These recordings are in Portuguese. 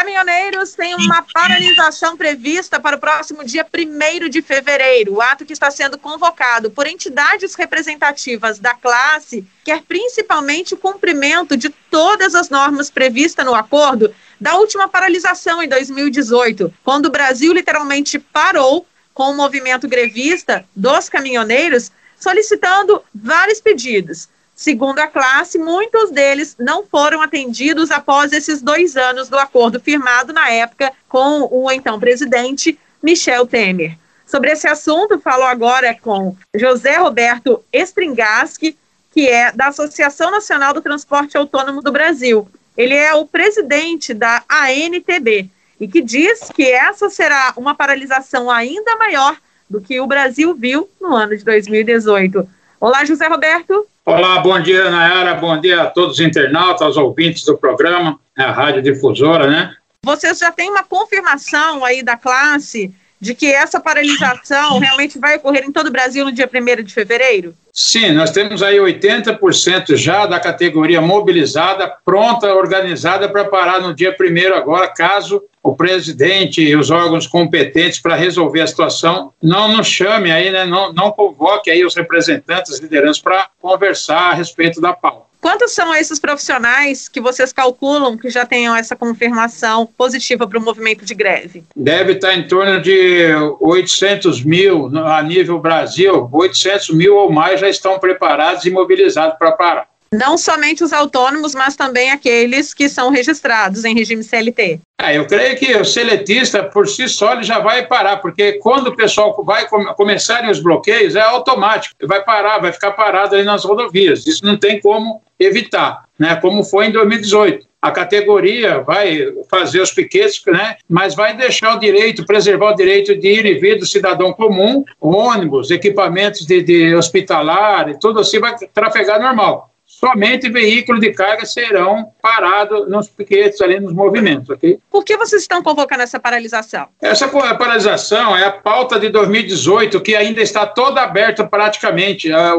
Caminhoneiros têm uma paralisação prevista para o próximo dia 1 de fevereiro. O ato que está sendo convocado por entidades representativas da classe quer principalmente o cumprimento de todas as normas previstas no acordo da última paralisação em 2018, quando o Brasil literalmente parou com o movimento grevista dos caminhoneiros, solicitando vários pedidos Segundo a classe, muitos deles não foram atendidos após esses dois anos do acordo firmado na época com o então presidente Michel Temer. Sobre esse assunto, falo agora com José Roberto Stringaski, que é da Associação Nacional do Transporte Autônomo do Brasil. Ele é o presidente da ANTB e que diz que essa será uma paralisação ainda maior do que o Brasil viu no ano de 2018. Olá, José Roberto. Olá, bom dia, Nayara. Bom dia a todos os internautas, aos ouvintes do programa, a Rádio Difusora, né? Vocês já têm uma confirmação aí da classe de que essa paralisação realmente vai ocorrer em todo o Brasil no dia 1 de fevereiro? Sim, nós temos aí 80% já da categoria mobilizada, pronta, organizada para parar no dia 1 agora, caso o presidente e os órgãos competentes para resolver a situação não nos chame aí, né, não, não convoque aí os representantes, as lideranças para conversar a respeito da pauta. Quantos são esses profissionais que vocês calculam que já tenham essa confirmação positiva para o movimento de greve? Deve estar em torno de 800 mil a nível Brasil, 800 mil ou mais já estão preparados e mobilizados para parar. Não somente os autônomos, mas também aqueles que são registrados em regime CLT. É, eu creio que o seletista, por si só, ele já vai parar, porque quando o pessoal vai começarem os bloqueios, é automático, vai parar, vai ficar parado ali nas rodovias. Isso não tem como evitar, né? como foi em 2018 a categoria vai fazer os piquetes, né, mas vai deixar o direito, preservar o direito de ir e vir do cidadão comum, ônibus, equipamentos de, de hospitalar e tudo assim vai trafegar normal somente veículos de carga serão parados nos piquetes ali nos movimentos, ok? Por que vocês estão convocando essa paralisação? Essa paralisação é a pauta de 2018 que ainda está toda aberta praticamente. Ah,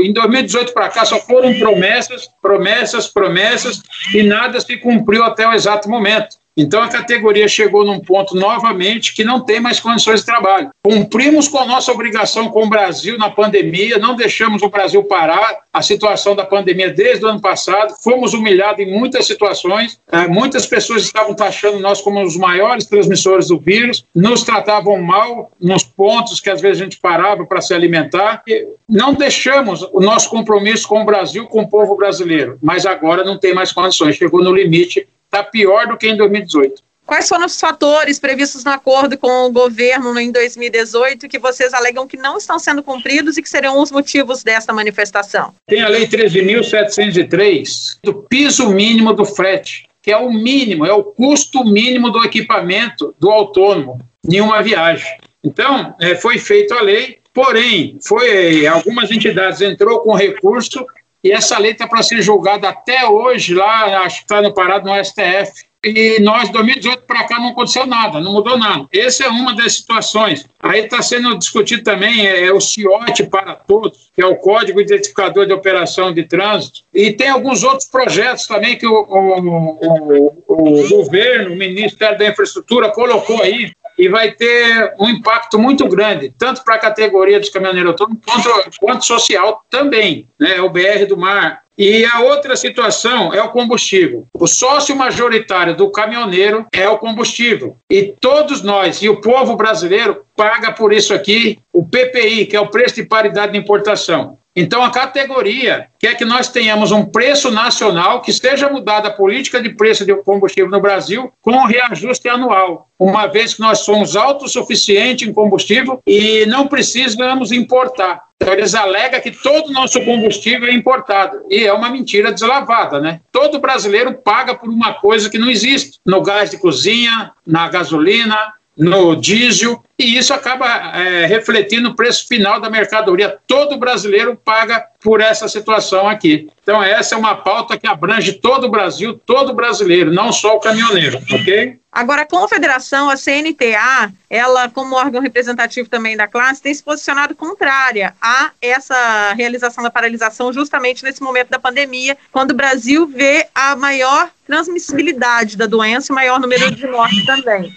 em 2018 para cá só foram promessas, promessas, promessas e nada se cumpriu até o exato momento. Então a categoria chegou num ponto novamente que não tem mais condições de trabalho. Cumprimos com a nossa obrigação com o Brasil na pandemia, não deixamos o Brasil parar a situação da pandemia desde o ano passado, fomos humilhados em muitas situações, é, muitas pessoas estavam taxando nós como os maiores transmissores do vírus, nos tratavam mal nos pontos que às vezes a gente parava para se alimentar. E não deixamos o nosso compromisso com o Brasil, com o povo brasileiro, mas agora não tem mais condições, chegou no limite está pior do que em 2018. Quais foram os fatores previstos no acordo com o governo em 2018 que vocês alegam que não estão sendo cumpridos e que seriam os motivos dessa manifestação? Tem a Lei 13.703, do piso mínimo do frete, que é o mínimo, é o custo mínimo do equipamento do autônomo em uma viagem. Então, é, foi feita a lei, porém, foi algumas entidades entrou com recurso e essa lei está para ser julgada até hoje, lá, acho que está no parado no STF. E nós, 2018 para cá, não aconteceu nada, não mudou nada. Essa é uma das situações. Aí está sendo discutido também é, é, o CIOT para todos, que é o Código Identificador de Operação de Trânsito. E tem alguns outros projetos também que o, o, o, o governo, o Ministério da Infraestrutura colocou aí, e vai ter um impacto muito grande, tanto para a categoria dos caminhoneiros autônomos, quanto, quanto social também, né? o BR do Mar. E a outra situação é o combustível. O sócio majoritário do caminhoneiro é o combustível. E todos nós, e o povo brasileiro, paga por isso aqui o PPI, que é o preço de paridade de importação. Então, a categoria quer que nós tenhamos um preço nacional, que esteja mudada a política de preço de combustível no Brasil, com reajuste anual, uma vez que nós somos autossuficientes em combustível e não precisamos importar. Então, eles alegam que todo o nosso combustível é importado. E é uma mentira deslavada, né? Todo brasileiro paga por uma coisa que não existe. No gás de cozinha, na gasolina, no diesel, e isso acaba é, refletindo o preço final da mercadoria. Todo brasileiro paga por essa situação aqui. Então, essa é uma pauta que abrange todo o Brasil, todo brasileiro, não só o caminhoneiro, ok? Agora, a confederação, a CNTA, ela, como órgão representativo também da classe, tem se posicionado contrária a essa realização da paralisação justamente nesse momento da pandemia, quando o Brasil vê a maior transmissibilidade da doença e maior número de mortes também.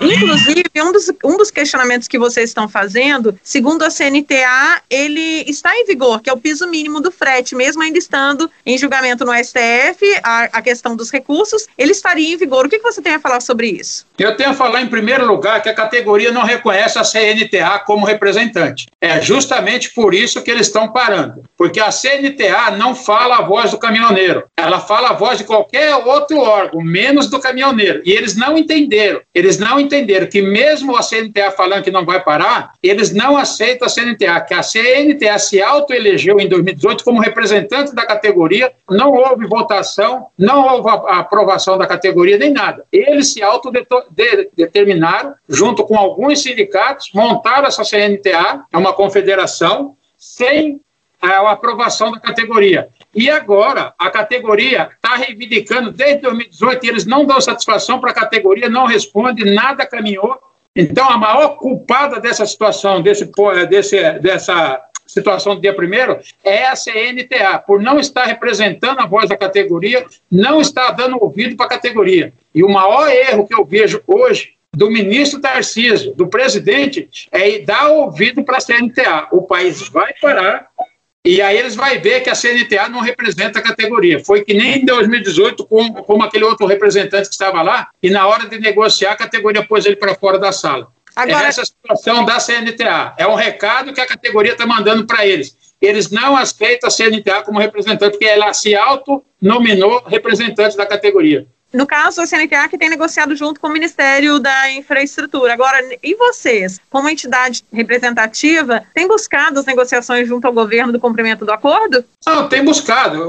Inclusive, um dos, um dos questionamentos que vocês estão fazendo, segundo a CNTA, ele está em vigor, que é o piso mínimo do frete, mesmo ainda estando em julgamento no STF, a, a questão dos recursos, ele estaria em vigor. O que, que você tem a falar sobre isso? Eu tenho a falar, em primeiro lugar, que a categoria não reconhece a CNTA como representante. É justamente por isso que eles estão parando, porque a CNTA não fala a voz do caminhoneiro, ela fala a voz de qualquer outro órgão, menos do caminhoneiro. E eles não entenderam, eles não entenderam que mesmo a CNTA falando que não vai parar, eles não aceitam a CNTA, que a CNTA se autoelegeu em 2018 como representante da categoria, não houve votação, não houve aprovação da categoria nem nada. Eles se autodeterminaram, junto com alguns sindicatos, montaram essa CNTA, é uma confederação, sem a aprovação da categoria. E agora, a categoria está reivindicando desde 2018 e eles não dão satisfação para a categoria, não responde, nada caminhou. Então, a maior culpada dessa situação, desse, desse, dessa situação do dia primeiro é a CNTA, por não estar representando a voz da categoria, não estar dando ouvido para a categoria. E o maior erro que eu vejo hoje do ministro Tarcísio, do presidente, é dar ouvido para a CNTA. O país vai parar e aí eles vão ver que a CNTA não representa a categoria. Foi que nem em 2018, como, como aquele outro representante que estava lá, e na hora de negociar, a categoria pôs ele para fora da sala. Agora... É essa situação da CNTA. É um recado que a categoria está mandando para eles. Eles não aceitam a CNTA como representante, porque ela se autonominou representante da categoria. No caso, a CNTA que tem negociado junto com o Ministério da Infraestrutura. Agora, e vocês, como entidade representativa, tem buscado as negociações junto ao governo do cumprimento do acordo? Não, tem buscado.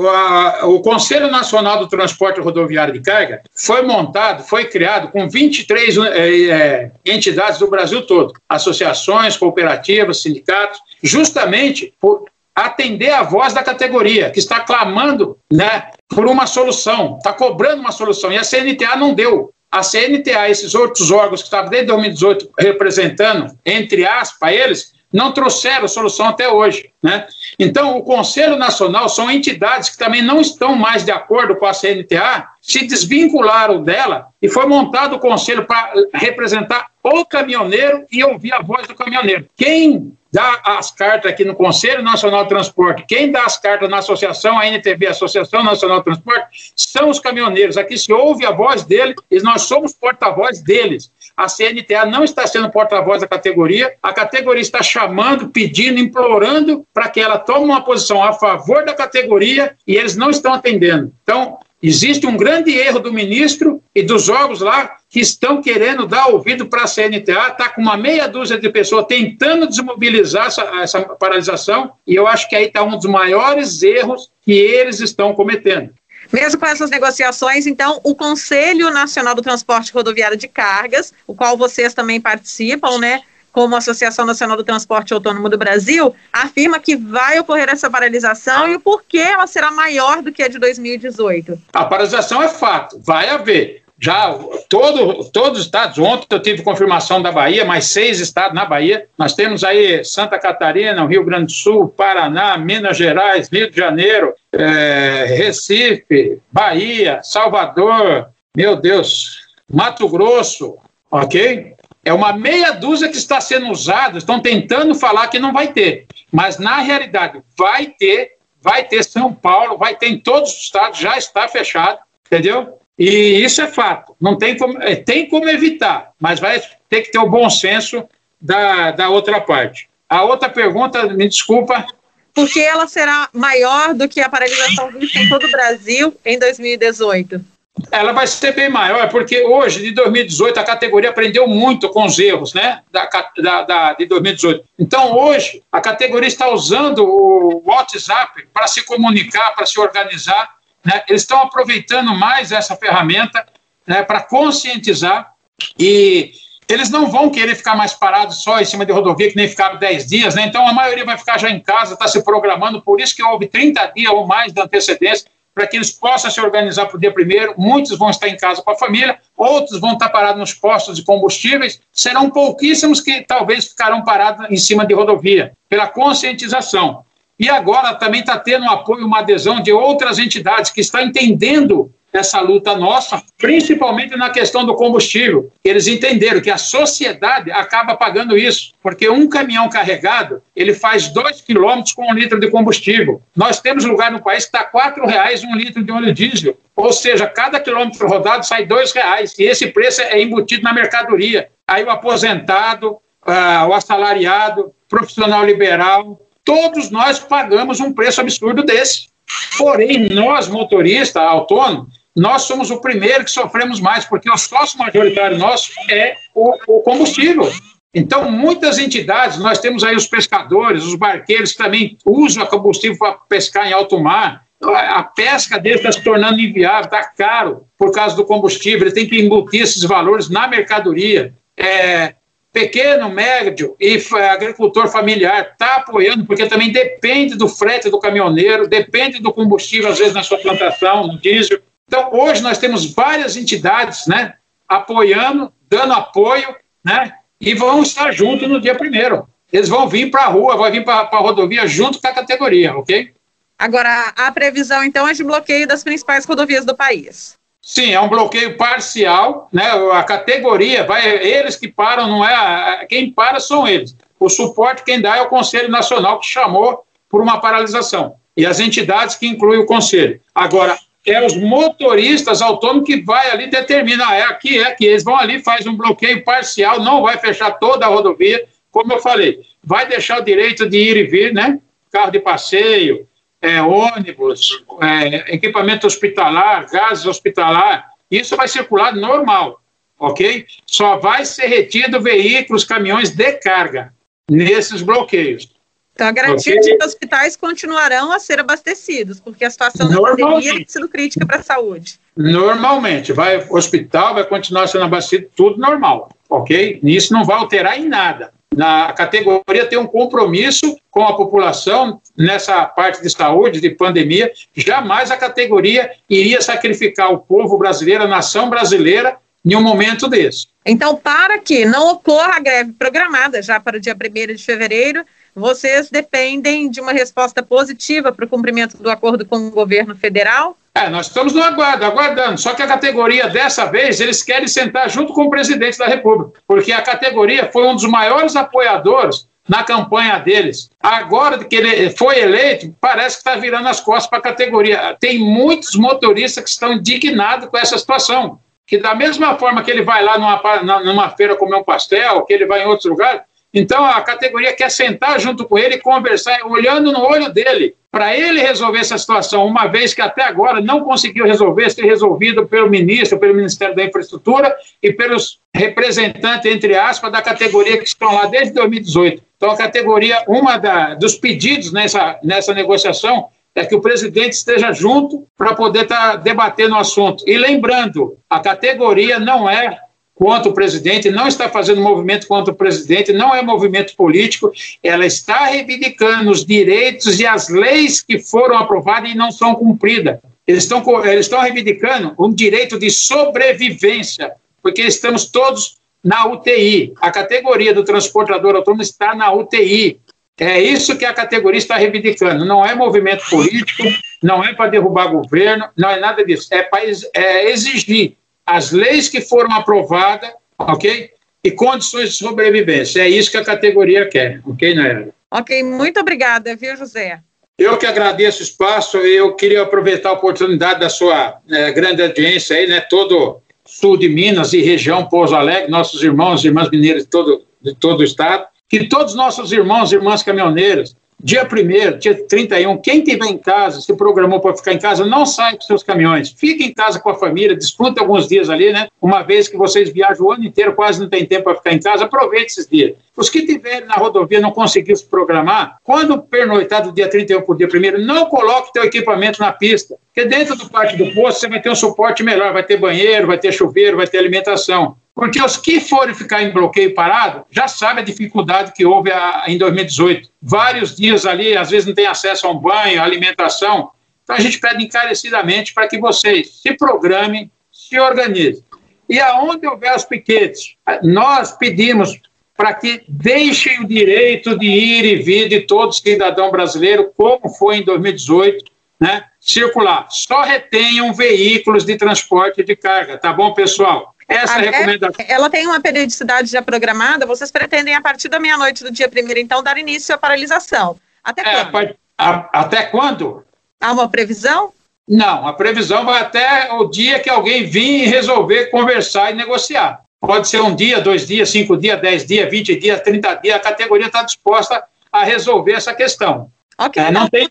O, Conselho Nacional do Transporte Rodoviário de Carga foi montado, foi criado com 23 é, é, entidades do Brasil todo, associações, cooperativas, sindicatos, justamente por atender a voz da categoria, que está clamando né, por uma solução, está cobrando uma solução, e a CNTA não deu. A CNTA, esses outros órgãos que estavam desde 2018 representando, entre aspas, eles, não trouxeram solução até hoje. Né? Então, o Conselho Nacional são entidades que também não estão mais de acordo com a CNTA, se desvincularam dela e foi montado o conselho para representar o caminhoneiro e ouvir a voz do caminhoneiro. Quem dá as cartas aqui no Conselho Nacional de Transporte, quem dá as cartas na associação, a NTB, Associação Nacional de Transporte, são os caminhoneiros. Aqui se ouve a voz deles e nós somos porta-voz deles. A CNTA não está sendo porta-voz da categoria, a categoria está chamando, pedindo, implorando para que ela tome uma posição a favor da categoria e eles não estão atendendo. Então, Existe um grande erro do ministro e dos órgãos lá que estão querendo dar ouvido para a CNTA, está com uma meia dúzia de pessoas tentando desmobilizar essa, essa paralisação, e eu acho que aí está um dos maiores erros que eles estão cometendo. Mesmo com essas negociações, então, o Conselho Nacional do Transporte Rodoviário de Cargas, o qual vocês também participam, né, como Associação Nacional do Transporte Autônomo do Brasil, afirma que vai ocorrer essa paralisação e o porquê ela será maior do que a de 2018. A paralisação é fato, vai haver. Já todo, todos os estados, ontem eu tive confirmação da Bahia, mais seis estados na Bahia. Nós temos aí Santa Catarina, Rio Grande do Sul, Paraná, Minas Gerais, Rio de Janeiro, é, Recife, Bahia, Salvador, meu Deus, Mato Grosso, ok? É uma meia dúzia que está sendo usada, estão tentando falar que não vai ter. Mas, na realidade, vai ter, vai ter São Paulo, vai ter em todos os estados, já está fechado, entendeu? E isso é fato. Não tem como, é, tem como evitar, mas vai ter que ter o bom senso da, da outra parte. A outra pergunta, me desculpa. Por que ela será maior do que a paralisação vista em todo o Brasil em 2018? ela vai ser bem maior, porque hoje, de 2018, a categoria aprendeu muito com os erros né, da, da, da, de 2018. Então, hoje, a categoria está usando o WhatsApp para se comunicar, para se organizar. Né? Eles estão aproveitando mais essa ferramenta né, para conscientizar e eles não vão querer ficar mais parados só em cima de rodovia, que nem ficaram 10 dias, né? Então a maioria vai ficar já em casa, está se programando, por isso que houve 30 dias ou mais de antecedência para que eles possam se organizar para o dia primeiro. Muitos vão estar em casa com a família, outros vão estar parados nos postos de combustíveis. Serão pouquíssimos que talvez ficarão parados em cima de rodovia, pela conscientização. E agora também está tendo um apoio, uma adesão de outras entidades que estão entendendo essa luta nossa, principalmente na questão do combustível. Eles entenderam que a sociedade acaba pagando isso, porque um caminhão carregado ele faz dois quilômetros com um litro de combustível. Nós temos lugar no país que está quatro reais um litro de óleo diesel, ou seja, cada quilômetro rodado sai dois reais e esse preço é embutido na mercadoria. Aí o aposentado, uh, o assalariado, profissional liberal, todos nós pagamos um preço absurdo desse. Porém, nós, motoristas autônomos, nós somos o primeiro que sofremos mais, porque o sócio majoritário nosso é o, o combustível. Então, muitas entidades, nós temos aí os pescadores, os barqueiros que também usam combustível para pescar em alto mar. A pesca deles está se tornando inviável, está caro por causa do combustível, ele tem que embutir esses valores na mercadoria. É, pequeno, médio e agricultor familiar está apoiando, porque também depende do frete do caminhoneiro, depende do combustível, às vezes, na sua plantação, no diesel. Então, hoje nós temos várias entidades né, apoiando, dando apoio, né, e vão estar juntos no dia primeiro. Eles vão vir para a rua, vão vir para a rodovia junto com a categoria, ok? Agora, a previsão, então, é de bloqueio das principais rodovias do país. Sim, é um bloqueio parcial, né? A categoria vai, eles que param, não é quem para são eles. O suporte quem dá é o Conselho Nacional que chamou por uma paralisação e as entidades que incluem o conselho. Agora é os motoristas autônomos que vai ali determina, ah, é aqui, é aqui. Eles vão ali, faz um bloqueio parcial, não vai fechar toda a rodovia, como eu falei, vai deixar o direito de ir e vir, né? Carro de passeio, é, ônibus, é, equipamento hospitalar, gases hospitalar, isso vai circular normal, ok? Só vai ser retido veículos, caminhões de carga nesses bloqueios. Então, a garantia okay? de que hospitais continuarão a ser abastecidos, porque a situação da pandemia tem sido crítica para a saúde. Normalmente, vai o hospital vai continuar sendo abastecido, tudo normal, ok? Isso não vai alterar em nada na categoria tem um compromisso com a população nessa parte de saúde, de pandemia. Jamais a categoria iria sacrificar o povo brasileiro, a nação brasileira, em um momento desse. Então, para que não ocorra a greve programada já para o dia 1 de fevereiro, vocês dependem de uma resposta positiva para o cumprimento do acordo com o governo federal? É, nós estamos no aguardo, aguardando. Só que a categoria, dessa vez, eles querem sentar junto com o presidente da República, porque a categoria foi um dos maiores apoiadores na campanha deles. Agora que ele foi eleito, parece que está virando as costas para a categoria. Tem muitos motoristas que estão indignados com essa situação. Que da mesma forma que ele vai lá numa, numa feira comer um pastel, que ele vai em outros lugares, então a categoria quer sentar junto com ele conversar, olhando no olho dele, para ele resolver essa situação, uma vez que até agora não conseguiu resolver, ser resolvido pelo ministro, pelo Ministério da Infraestrutura e pelos representantes, entre aspas, da categoria que estão lá desde 2018. Então a categoria, uma da, dos pedidos nessa, nessa negociação é que o presidente esteja junto para poder estar tá debatendo o assunto. E lembrando, a categoria não é contra o presidente, não está fazendo movimento contra o presidente, não é movimento político, ela está reivindicando os direitos e as leis que foram aprovadas e não são cumpridas. Eles estão, eles estão reivindicando um direito de sobrevivência, porque estamos todos na UTI. A categoria do transportador autônomo está na UTI. É isso que a categoria está reivindicando. Não é movimento político, não é para derrubar governo, não é nada disso. É para é exigir as leis que foram aprovadas, ok? E condições de sobrevivência. É isso que a categoria quer, ok, Naira? Ok, muito obrigada, viu, José? Eu que agradeço o espaço, eu queria aproveitar a oportunidade da sua é, grande audiência aí, né, todo sul de Minas e região Pouso Alegre, nossos irmãos e irmãs mineiras de todo, de todo o estado, que todos nossos irmãos e irmãs caminhoneiros Dia 1 dia 31, quem tiver em casa, se programou para ficar em casa, não saia com seus caminhões. Fique em casa com a família, desfrute alguns dias ali, né? Uma vez que vocês viajam o ano inteiro, quase não tem tempo para ficar em casa, aproveite esses dias. Os que tiverem na rodovia não conseguiram se programar, quando pernoitar do dia 31 para o dia 1 não coloque teu equipamento na pista, porque dentro do parque do posto você vai ter um suporte melhor, vai ter banheiro, vai ter chuveiro, vai ter alimentação. Porque os que forem ficar em bloqueio parado já sabem a dificuldade que houve a, em 2018. Vários dias ali, às vezes não tem acesso a um banho, alimentação. Então a gente pede encarecidamente para que vocês se programem, se organizem. E aonde houver os piquetes, nós pedimos para que deixem o direito de ir e vir de todo cidadão brasileiro, como foi em 2018, né, circular. Só retenham veículos de transporte de carga, tá bom, pessoal? Essa a recomendação. Ela tem uma periodicidade já programada, vocês pretendem, a partir da meia-noite do dia primeiro, então, dar início à paralisação. Até é, quando? A, até quando? Há uma previsão? Não, a previsão vai até o dia que alguém vir resolver conversar e negociar. Pode ser um dia, dois dias, cinco dias, dez dias, vinte dias, trinta dias, a categoria está disposta a resolver essa questão. Ok. É, não tem,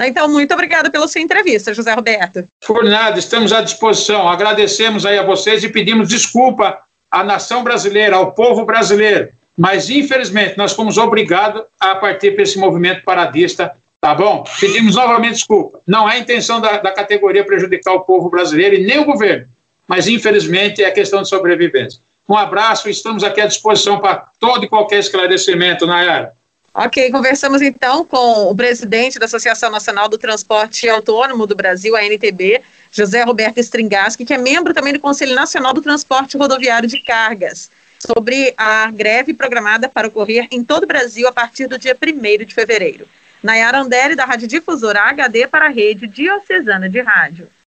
então, muito obrigada pela sua entrevista, José Roberto. Por nada, estamos à disposição. Agradecemos aí a vocês e pedimos desculpa à nação brasileira, ao povo brasileiro. Mas, infelizmente, nós fomos obrigados a partir para esse movimento paradista, tá bom? Pedimos novamente desculpa. Não é a intenção da, da categoria prejudicar o povo brasileiro e nem o governo, mas, infelizmente, é questão de sobrevivência. Um abraço, estamos aqui à disposição para todo e qualquer esclarecimento, Nayara. Ok, conversamos então com o presidente da Associação Nacional do Transporte Autônomo do Brasil, a NTB, José Roberto Stringaski, que é membro também do Conselho Nacional do Transporte Rodoviário de Cargas, sobre a greve programada para ocorrer em todo o Brasil a partir do dia 1 de fevereiro. Nayara Andere, da Rádio Difusora HD para a Rede Diocesana de Rádio.